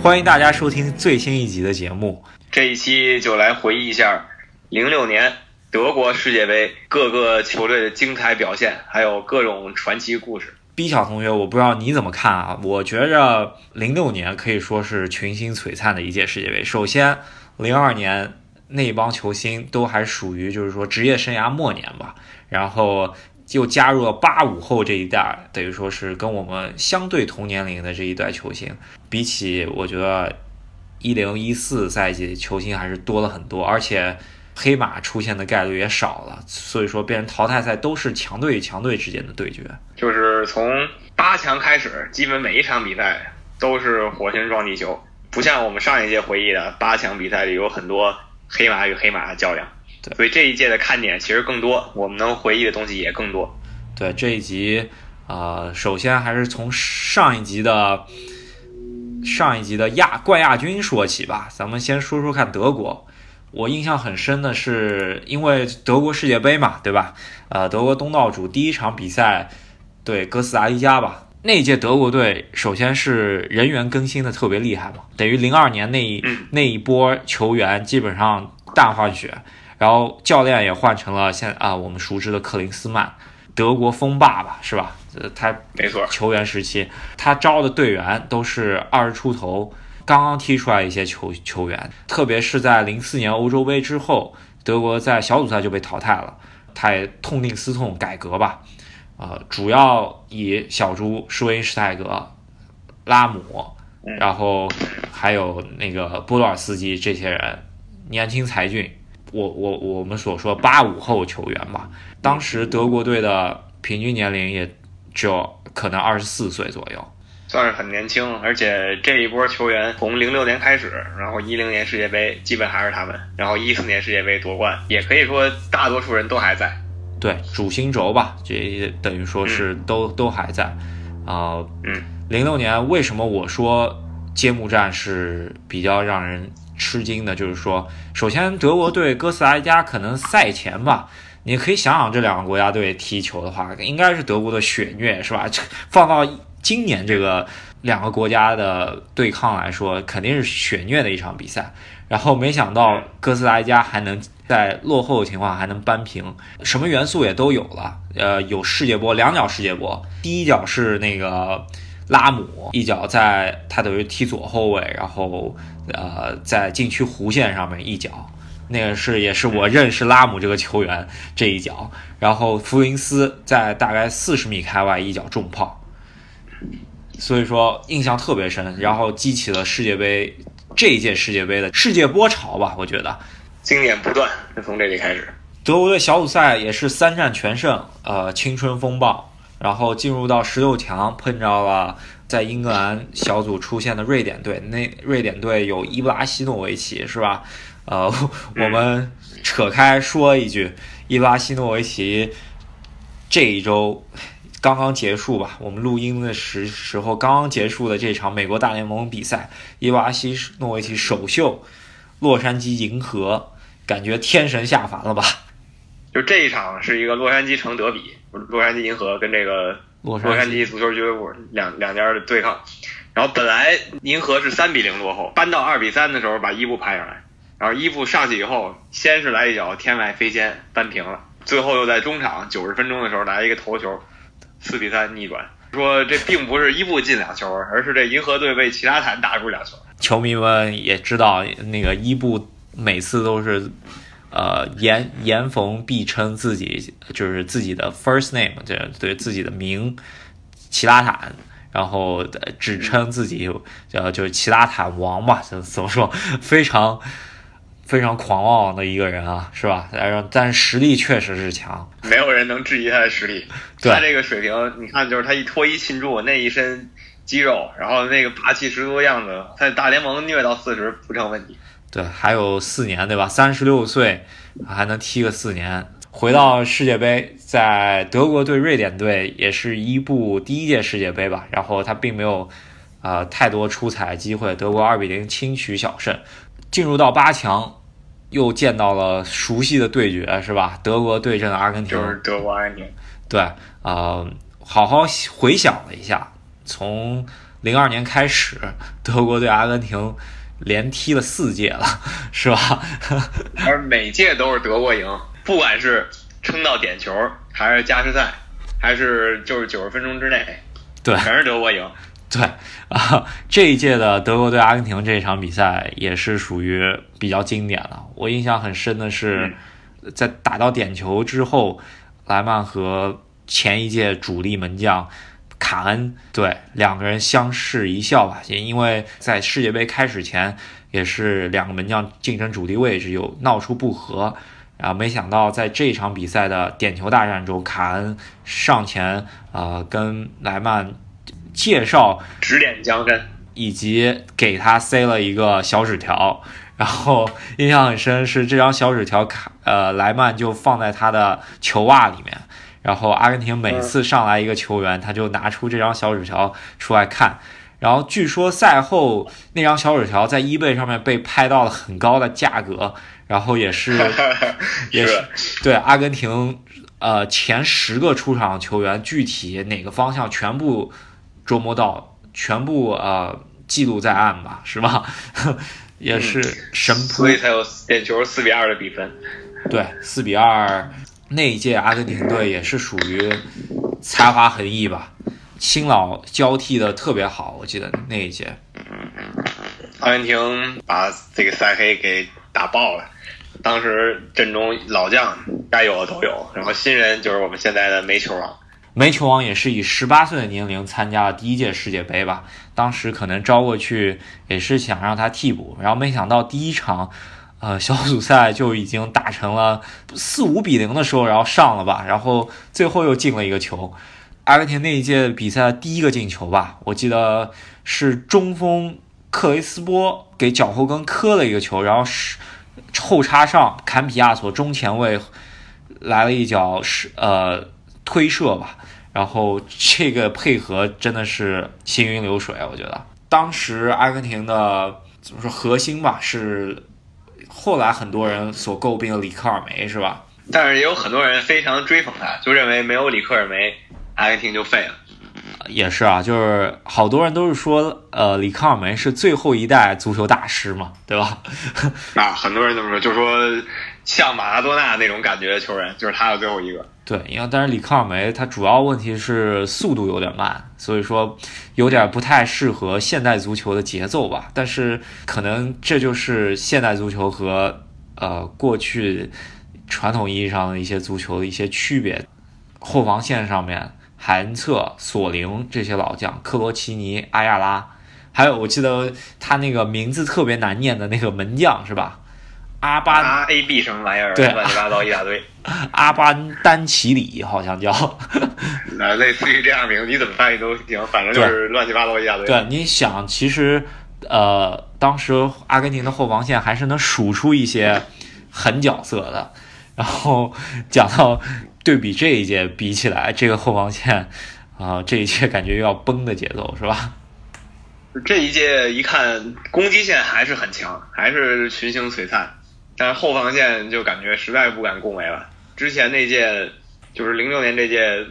欢迎大家收听最新一集的节目。这一期就来回忆一下零六年德国世界杯各个球队的精彩表现，还有各种传奇故事。B 小同学，我不知道你怎么看啊？我觉着零六年可以说是群星璀璨的一届世界杯。首先，零二年那帮球星都还属于就是说职业生涯末年吧，然后又加入了八五后这一代，等于说是跟我们相对同年龄的这一代球星，比起我觉得一零一四赛季球星还是多了很多，而且黑马出现的概率也少了，所以说变成淘汰赛都是强队与强队之间的对决。就是从八强开始，基本每一场比赛都是火星撞地球，不像我们上一届回忆的八强比赛里有很多黑马与黑马的较量。对所以这一届的看点其实更多，我们能回忆的东西也更多。对这一集，呃，首先还是从上一集的上一集的亚冠亚军说起吧。咱们先说说看德国。我印象很深的是，因为德国世界杯嘛，对吧？呃，德国东道主第一场比赛对哥斯达黎加吧。那一届德国队首先是人员更新的特别厉害嘛，等于零二年那一、嗯那一波球员基本上大换血，然后教练也换成了现啊、我们熟知的克林斯曼，德国锋霸吧，是吧？呃，他没错，球员时期，他招的队员都是二十出头，刚刚踢出来一些球球员，特别是在零四年欧洲杯之后，德国在小组赛就被淘汰了，他也痛定思痛改革吧，呃，主要以小猪、施维因施泰格、拉姆，然后还有那个波多尔斯基这些人，年轻才俊，我我我们所说八五后球员吧，当时德国队的平均年龄也只有可能二十四岁左右。算是很年轻，而且这一波球员从零六年开始，然后一零年世界杯基本还是他们，然后一四年世界杯夺冠，也可以说大多数人都还在。对，主心轴吧，这等于说是都、都还在。啊、嗯，零六年为什么我说揭幕战是比较让人吃惊的？就是说，首先德国对哥斯达黎加可能赛前吧，你可以想想这两个国家队踢球的话，应该是德国的血虐，是吧？这放到今年这个两个国家的对抗来说，肯定是血虐的一场比赛。然后没想到哥斯达黎加还能在落后的情况还能扳平，什么元素也都有了。呃，有世界波，两脚世界波，第一脚是那个拉姆，一脚在他等于踢左后卫，然后呃在禁区弧线上面一脚，那个是也是我认识拉姆这个球员这一脚，然后福林斯在大概四十米开外一脚重炮。所以说印象特别深，然后激起了世界杯这一届世界杯的世界波潮吧，我觉得。经典不断，就从这里开始。德国队小组赛也是三战全胜，呃，青春风暴，然后进入到十六强，碰着了在英格兰小组出现的瑞典队。那瑞典队有伊布拉希诺维奇，是吧？呃，我们扯开说一句，伊布拉希诺维奇这一周刚刚结束吧，我们录音的时时候刚刚结束的这场美国大联盟比赛，伊布拉希诺维奇首秀洛杉矶银河，感觉天神下凡了吧？就这一场是一个洛杉矶城德比，洛杉矶银河跟这个洛洛杉矶矶足球俱乐部两两家的对抗。然后本来银河是三比零落后，扳到二比三的时候把伊布拍上来，然后伊布上去以后，先是来一脚天外飞仙扳平了，最后又在中场九十分钟的时候来一个头球，四比三逆转。说这并不是伊布进两球，而是这银河队被齐拉坦打入两球。球迷们也知道，那个伊布每次都是，呃，言言逢必称自己就是自己的 first name，这对自己的名齐拉坦，然后只称自己呃就是齐拉坦王吧，怎怎么说，非常非常狂妄的一个人啊，是吧？但是实力确实是强，没有人能质疑他的实力。对他这个水平，你看，就是他一脱衣庆祝那一身肌肉，然后那个霸气十足的样子，在大联盟虐到四十不成问题。对，还有四年，对吧？三十六岁还能踢个四年。回到世界杯，在德国对瑞典队也是伊布第一届世界杯吧，然后他并没有呃太多出彩机会，德国二比零轻取小胜，进入到八强，又见到了熟悉的对决，是吧？德国对阵阿根廷，就是德国阿根廷。对，呃，好好回想了一下，从零二年开始，德国对阿根廷连踢了四届了，是吧？而每届都是德国赢，不管是撑到点球，还是加时赛，还是就是九十分钟之内，对，全是德国赢。对啊，这一届的德国对阿根廷这场比赛也是属于比较经典了。我印象很深的是，在打到点球之后，莱曼和前一届主力门将卡恩对两个人相视一笑吧，也因为在世界杯开始前也是两个门将竞争主力位置有闹出不和，然后没想到在这场比赛的点球大战中，卡恩上前啊跟莱曼。介绍指点江山，以及给他塞了一个小纸条，然后印象很深是这张小纸条卡呃莱曼就放在他的球袜里面，然后阿根廷每次上来一个球员，他就拿出这张小纸条出来看，然后据说赛后那张小纸条在 eBay 上面被拍到了很高的价格，然后也是 也是。对阿根廷呃前十个出场球员具体哪个方向全部。捉摸到全部呃记录在案吧，是吧？也是神扑，所以才有点球四比二的比分。对，四比二那一届阿根廷队也是属于才华横溢吧，新老交替的特别好。我记得那一届，阿根廷把这个塞黑给打爆了。当时阵中老将该有的都有，然后新人就是我们现在的煤球王。煤球王也是以十八岁的年龄参加了第一届世界杯吧，当时可能招过去也是想让他替补，然后没想到第一场，呃小组赛就已经打成了四五比零的时候，然后上了吧，然后最后又进了一个球，阿根廷那一届比赛的第一个进球吧，我记得是中锋克雷斯波给脚后跟磕了一个球，然后是后插上坎比亚索中前卫来了一脚是呃推射吧。然后这个配合真的是行云流水，我觉得当时阿根廷的怎么说核心吧，是后来很多人所诟病的里克尔梅，是吧？但是也有很多人非常追捧他，就认为没有里克尔梅，阿根廷就废了。也是啊，就是好多人都是说，呃，里克尔梅是最后一代足球大师嘛，对吧？啊，很多人这么说，就说像马拉多纳那种感觉的球员，就是他的最后一个。对，因为但是里克尔梅他主要问题是速度有点慢，所以说有点不太适合现代足球的节奏吧。但是可能这就是现代足球和呃过去传统意义上的一些足球的一些区别。后防线上面，海恩策、索林这些老将，克罗齐尼、阿亚拉，还有我记得他那个名字特别难念的那个门将是吧？阿巴 A B 什么玩意儿？对，乱七八糟一大堆。阿巴丹奇里好像叫，那类似于这样名，你怎么翻译都行，反正就是乱七八糟一大堆。对，你想，其实呃，当时阿根廷的后防线还是能数出一些狠角色的。然后讲到对比这一届比起来，这个后防线啊，这一届感觉又要崩的节奏，是吧？这一届一看攻击线还是很强，还是群星璀璨。但后防线就感觉实在不敢恭维了。之前那届就是零六年这届，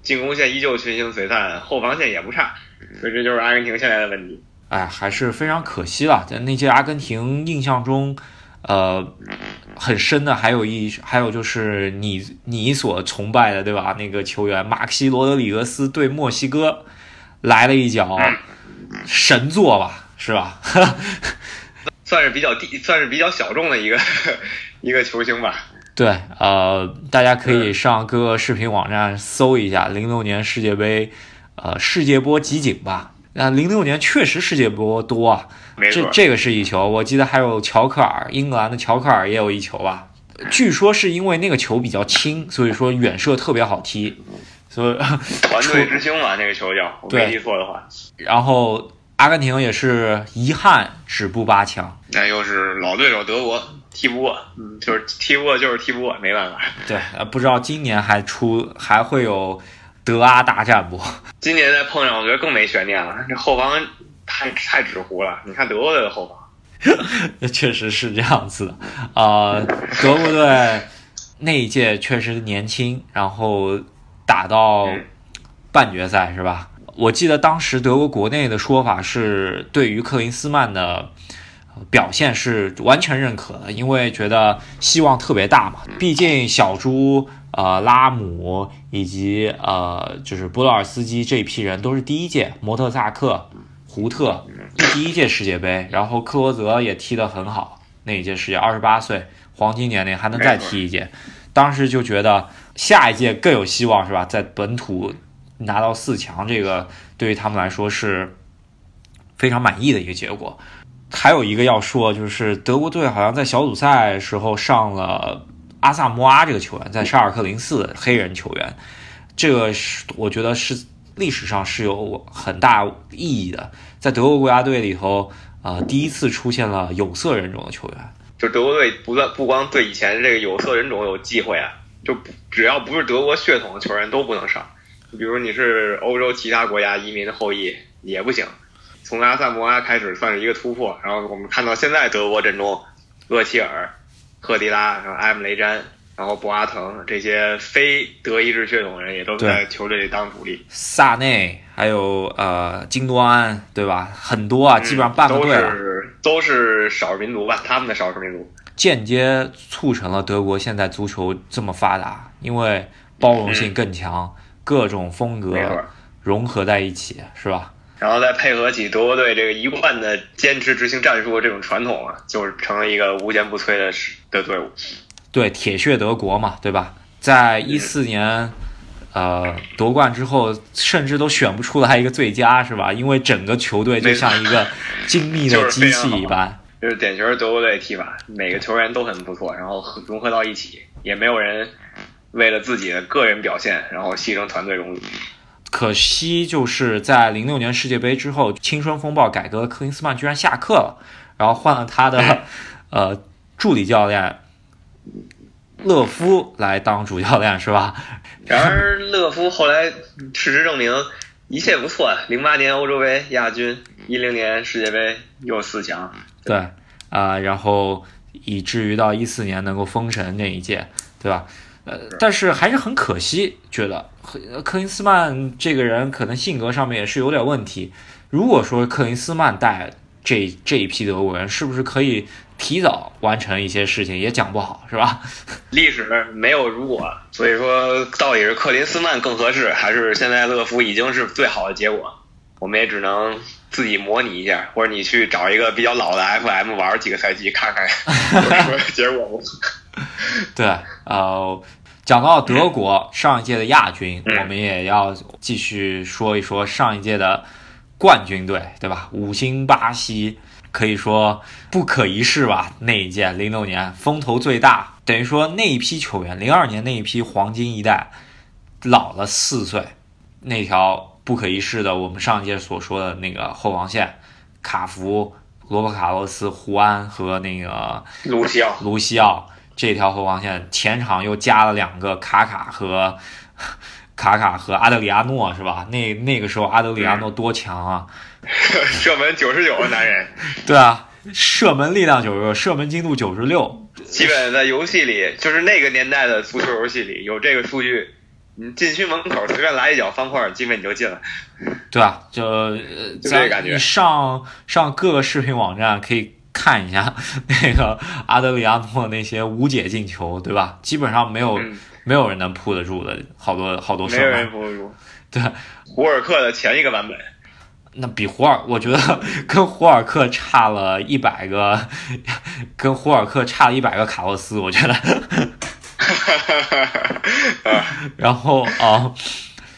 进攻线依旧群星璀璨，后防线也不差，所以这就是阿根廷现在的问题。哎，还是非常可惜了。在那届阿根廷印象中，呃，很深的还有一还有就是你你所崇拜的对吧？那个球员马克西罗德里格斯对墨西哥来了一脚神作吧，是吧？算是比较低，算是比较小众的一个 一个球星吧。对，呃，大家可以上各个视频网站搜一下零六年世界杯，呃，世界波集锦吧。那零六年确实世界波多啊，这这个是一球，我记得还有乔克尔，英格兰的乔克尔也有一球吧。据说是因为那个球比较轻，所以说远射特别好踢。所以团队之星嘛，那个球叫，我没记错的话。然后。阿根廷也是遗憾止步八强，那又是老对手德国踢不过，嗯，就是踢不过就是踢不过，没办法。对，不知道今年还出还会有德阿大战不？今年再碰上，我觉得更没悬念了。这后防太太纸糊了。你看德国队的后防。那确实是这样子的，啊，德国队那一届确实年轻，然后打到半决赛是吧？我记得当时德国国内的说法是，对于克林斯曼的表现是完全认可的，因为觉得希望特别大嘛。毕竟小猪、呃拉姆以及呃就是波罗尔斯基这一批人都是第一届摩特萨克。胡特第一届世界杯，然后克罗泽也踢得很好。那一届世界二十八岁黄金年龄还能再踢一届，当时就觉得下一届更有希望，是吧？在本土拿到四强，这个对于他们来说是非常满意的一个结果。还有一个要说，就是德国队好像在小组赛时候上了阿萨莫阿这个球员，在沙尔克零四黑人球员，这个是我觉得是。历史上是有很大意义的，在德国国家队里头，呃，第一次出现了有色人种的球员。就德国队不断不光对以前这个有色人种有忌讳啊，就只要不是德国血统的球员都不能上。比如你是欧洲其他国家移民的后裔也不行。从阿萨摩阿开始算是一个突破，然后我们看到现在德国阵中，厄齐尔、赫迪拉、然后埃姆雷詹。然后博阿滕这些非德意志血统人也都在球队里当主力，萨内还有呃金多安，对吧？很多啊，基本上半个队了。都是都是少数民族吧？他们的少数民族间接促成了德国现在足球这么发达，因为包容性更强，各种风格融合在一起，是吧？然后再配合起德国队这个一贯的坚持执行战术的这种传统啊，就是成了一个无坚不摧的的队伍。对，铁血德国嘛，对吧？在一四年，呃，夺冠之后，甚至都选不出来一个最佳，是吧？因为整个球队就像一个精密的机器一般，就是典型德国队踢法，每个球员都很不错，然后融合到一起，也没有人为了自己的个人表现，然后牺牲团队荣誉。可惜就是在零六年世界杯之后，青春风暴改革，克林斯曼居然下课了，然后换了他的 呃助理教练。勒夫来当主教练是吧？然而勒夫后来事实证明一切不错，零八年欧洲杯亚军，一零年世界杯又四强。对啊，然后以至于到一四年能够封神那一届，对吧？呃，但是还是很可惜，觉得克林斯曼这个人可能性格上面也是有点问题。如果说克林斯曼带这这一批德国人，是不是可以？提早完成一些事情也讲不好，是吧？历史没有如果，所以说到底是克林斯曼更合适，还是现在勒夫已经是最好的结果？我们也只能自己模拟一下，或者你去找一个比较老的 FM 玩几个赛季看看 结果。对，呃，讲到德国上一届的亚军，我们也要继续说一说上一届的冠军队，对吧？五星巴西。可以说不可一世吧？那一届零六年风头最大，等于说那一批球员，零二年那一批黄金一代老了四岁，那条不可一世的，我们上一届所说的那个后防线，卡福、罗伯卡洛斯、胡安和那个卢西奥，卢西奥这条后防线，前场又加了两个卡卡和 卡卡和阿德里亚诺，是吧？那那个时候阿德里亚诺多强啊！射门九十九的男人，对啊，射门力量九十六，射门精度九十六，基本在游戏里，就是那个年代的足球游戏里有这个数据，你禁区门口随便来一脚方块，基本你就进了。对啊，就就这感觉。你上上各个视频网站可以看一下 那个阿德里亚诺那些无解进球，对吧？基本上没有没有人能扑得住的，好多好多射门。没人扑得住。对，胡尔克的前一个版本。那比胡尔，我觉得 跟胡尔克差了一百个，跟胡尔克差了一百个卡洛斯，我觉得。然后啊，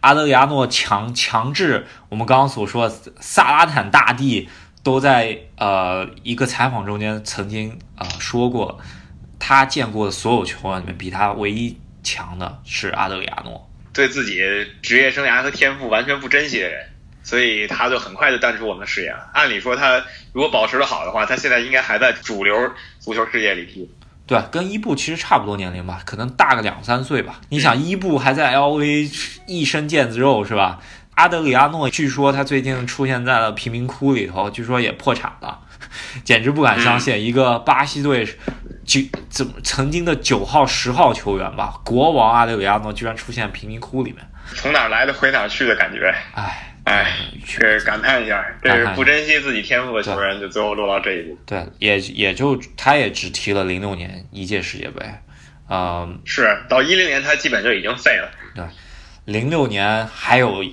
阿德里亚诺强强制，我们刚刚所说萨拉坦大帝都在呃一个采访中间曾经啊说过，他见过的所有球员里面，比他唯一强的是阿德里亚诺，对自己职业生涯和天赋完全不珍惜的人。所以他就很快就淡出我们的视野了。按理说，他如果保持的好的话，他现在应该还在主流足球世界里踢。对，跟伊布其实差不多年龄吧，可能大个两三岁吧。你想，伊布还在 L V 一身腱子肉是吧？阿德里亚诺据说他最近出现在了贫民窟里头，据说也破产了，简直不敢相信，一个巴西队九怎么曾经的九号、十号球员吧，国王阿德里亚诺居然出现贫民窟里面，从哪儿来的回哪儿去的感觉。唉，哎，确实感叹一下，这是不珍惜自己天赋的球员，就最后落到这一步。对，也也就他也只踢了零六年一届世界杯，嗯，是到一零年他基本就已经废了。对零六年还有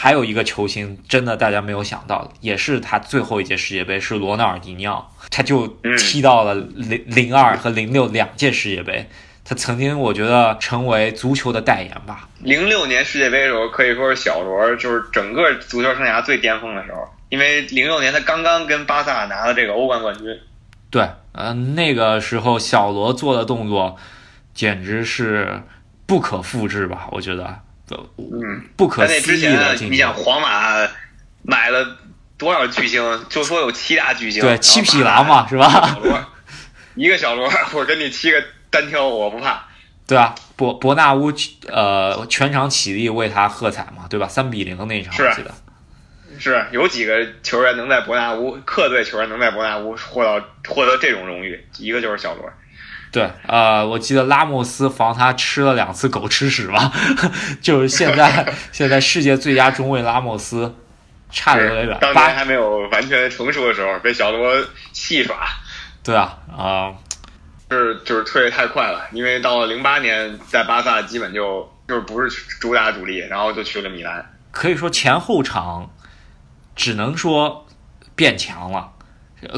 还有一个球星，真的大家没有想到，也是他最后一届世界杯是罗纳尔迪尼奥，他就踢到了零零二和零六两届世界杯。他曾经我觉得成为足球的代言吧。零六年世界杯的时候，可以说是小罗就是整个足球生涯最巅峰的时候，因为零六年他刚刚跟巴萨拿了这个欧冠冠军。对，呃，那个时候小罗做的动作简直是不可复制吧？我觉得。嗯，不可思议的你想皇马买了多少巨星？就说有七大巨星，对，七匹狼嘛，是吧？小罗，一个小罗，我跟你七个单挑，我不怕。对啊，伯伯纳乌呃全场起立为他喝彩嘛，对吧？三比零那场，是记得。是有几个球员能在伯纳乌客队球员能在伯纳乌获到获得这种荣誉？一个就是小罗。对，呃，我记得拉莫斯防他吃了两次狗吃屎吧，就是现在 现在世界最佳中卫拉莫斯，差的有点远。当年还没有完全成熟的时候，被小罗戏耍。对啊，啊，是就是退的太快了，因为到了零八年在巴萨基本就就是不是主打主力，然后就去了米兰。可以说前后场只能说变强了。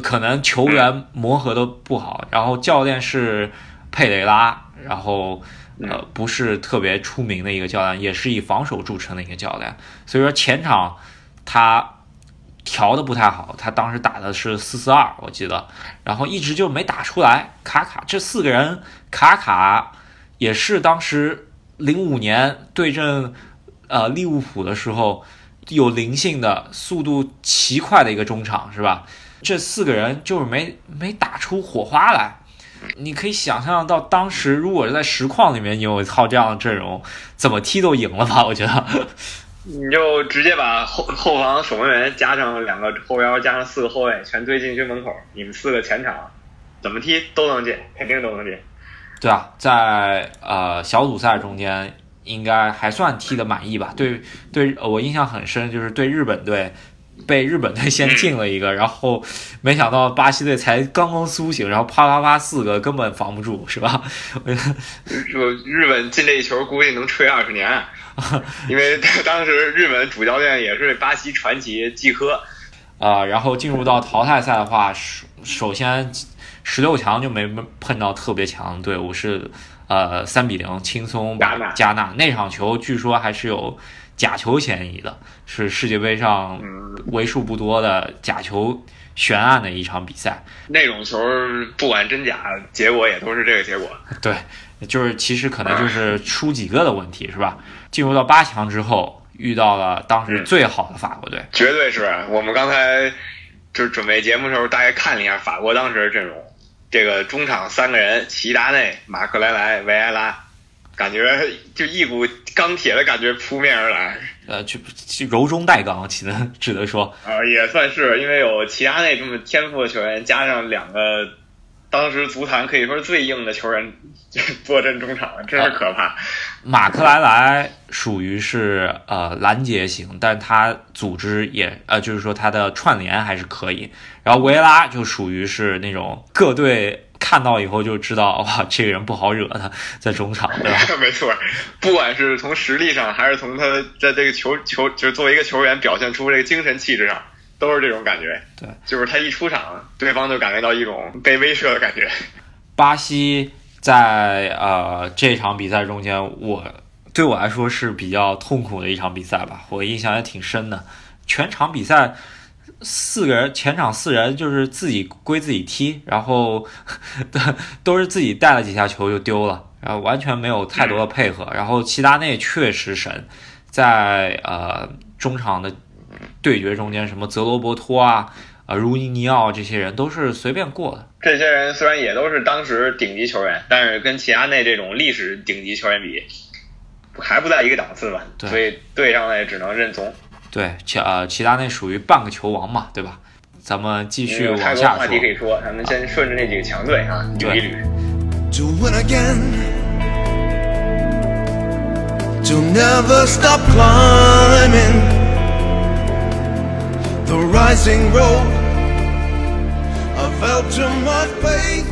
可能球员磨合的不好，然后教练是佩雷拉，然后呃不是特别出名的一个教练，也是以防守著称的一个教练，所以说前场他调的不太好，他当时打的是四四二，我记得，然后一直就没打出来。卡卡这四个人，卡卡也是当时零五年对阵呃利物浦的时候有灵性的、速度奇快的一个中场，是吧？这四个人就是没没打出火花来，你可以想象到当时如果是在实况里面你有一套这样的阵容，怎么踢都赢了吧？我觉得，你就直接把后后防守门员加上两个后腰，加上四个后卫全堆禁区门口，你们四个前场怎么踢都能进，肯定都能进。对啊，在呃小组赛中间应该还算踢得满意吧？对对，我印象很深，就是对日本队。被日本队先进了一个，然后没想到巴西队才刚刚苏醒，然后啪啪啪四个根本防不住，是吧？我 日本进这一球估计能吹二十年，因为 当时日本主教练也是巴西传奇季科。啊，然后进入到淘汰赛的话，首首先十六强就没碰到特别强的队伍，是呃三比零轻松把加纳那场球，据说还是有。假球嫌疑的是世界杯上为数不多的假球悬案的一场比赛。那种球不管真假，结果也都是这个结果。对，就是其实可能就是输几个的问题，是吧？进入到八强之后，遇到了当时最好的法国队，绝对是我们刚才就是准备节目的时候，大概看了一下法国当时的阵容，这个中场三个人：齐达内、马克莱莱、维埃拉。感觉就一股钢铁的感觉扑面而来，呃，就柔中带刚，只能 只能说，啊，也算是，因为有齐达内这么天赋的球员，加上两个当时足坛可以说是最硬的球员坐镇中场，真是可怕。马克莱莱属于是呃拦截型，但他组织也呃就是说他的串联还是可以，然后维拉就属于是那种各队。看到以后就知道，哇，这个人不好惹，他在中场，对吧？没错，不管是从实力上，还是从他在这个球球，就是作为一个球员表现出这个精神气质上，都是这种感觉。对，就是他一出场，对方就感觉到一种被威慑的感觉。巴西在呃这场比赛中间，我对我来说是比较痛苦的一场比赛吧，我印象也挺深的，全场比赛。四个人前场四人就是自己归自己踢，然后 都是自己带了几下球就丢了，然后完全没有太多的配合。然后齐达内确实神，在呃中场的对决中间，什么泽罗伯托啊、啊茹尼尼奥这些人都是随便过的。这些人虽然也都是当时顶级球员，但是跟齐达内这种历史顶级球员比，还不在一个档次吧，对所以对上来也只能认怂。对，齐呃齐达内属于半个球王嘛，对吧？咱们继续往下多话题可说。以说，咱们先顺着那几个强队啊捋一捋。to win again, to never stop climbing the rising road. I felt too much faith